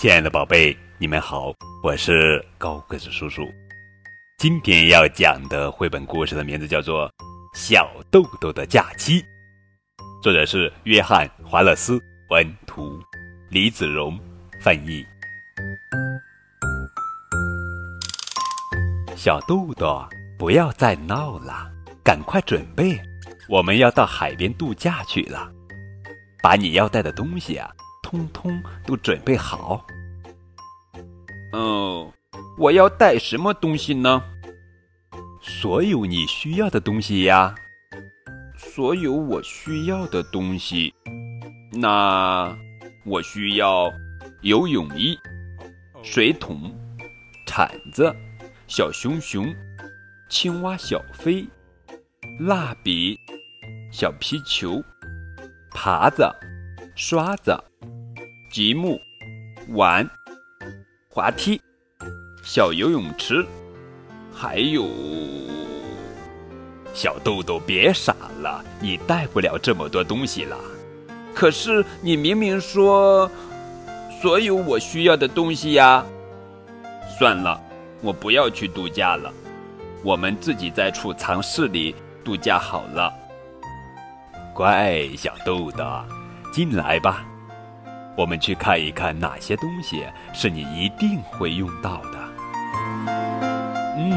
亲爱的宝贝，你们好，我是高个子叔叔。今天要讲的绘本故事的名字叫做《小豆豆的假期》，作者是约翰·华勒斯，文图，李子荣翻译。小豆豆，不要再闹了，赶快准备，我们要到海边度假去了。把你要带的东西啊，通通都准备好。哦，我要带什么东西呢？所有你需要的东西呀。所有我需要的东西，那我需要游泳衣、水桶、铲子、小熊熊、青蛙小飞、蜡笔、小皮球。耙子、刷子、积木、碗、滑梯、小游泳池，还有小豆豆，别傻了，你带不了这么多东西了。可是你明明说所有我需要的东西呀。算了，我不要去度假了，我们自己在储藏室里度假好了。乖小豆豆，进来吧，我们去看一看哪些东西是你一定会用到的。嗯，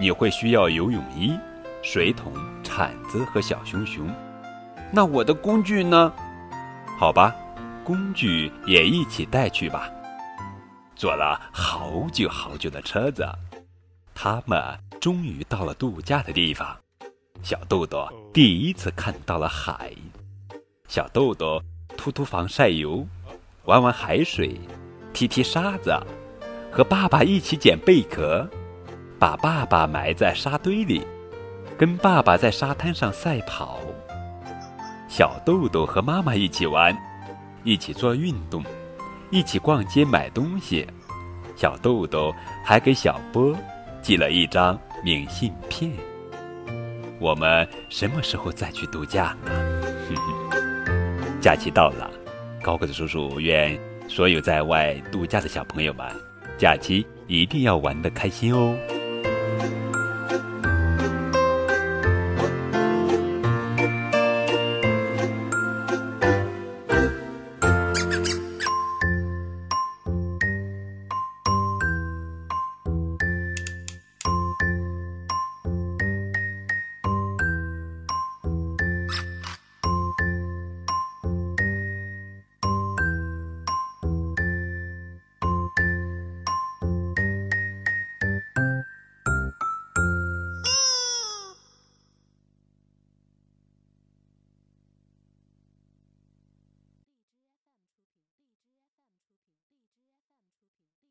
你会需要游泳衣、水桶、铲子和小熊熊。那我的工具呢？好吧，工具也一起带去吧。坐了好久好久的车子，他们终于到了度假的地方。小豆豆第一次看到了海，小豆豆涂涂防晒油，玩玩海水，踢踢沙子，和爸爸一起捡贝壳，把爸爸埋在沙堆里，跟爸爸在沙滩上赛跑。小豆豆和妈妈一起玩，一起做运动，一起逛街买东西。小豆豆还给小波寄了一张明信片。我们什么时候再去度假呢？假期到了，高个子叔叔愿所有在外度假的小朋友们，假期一定要玩得开心哦。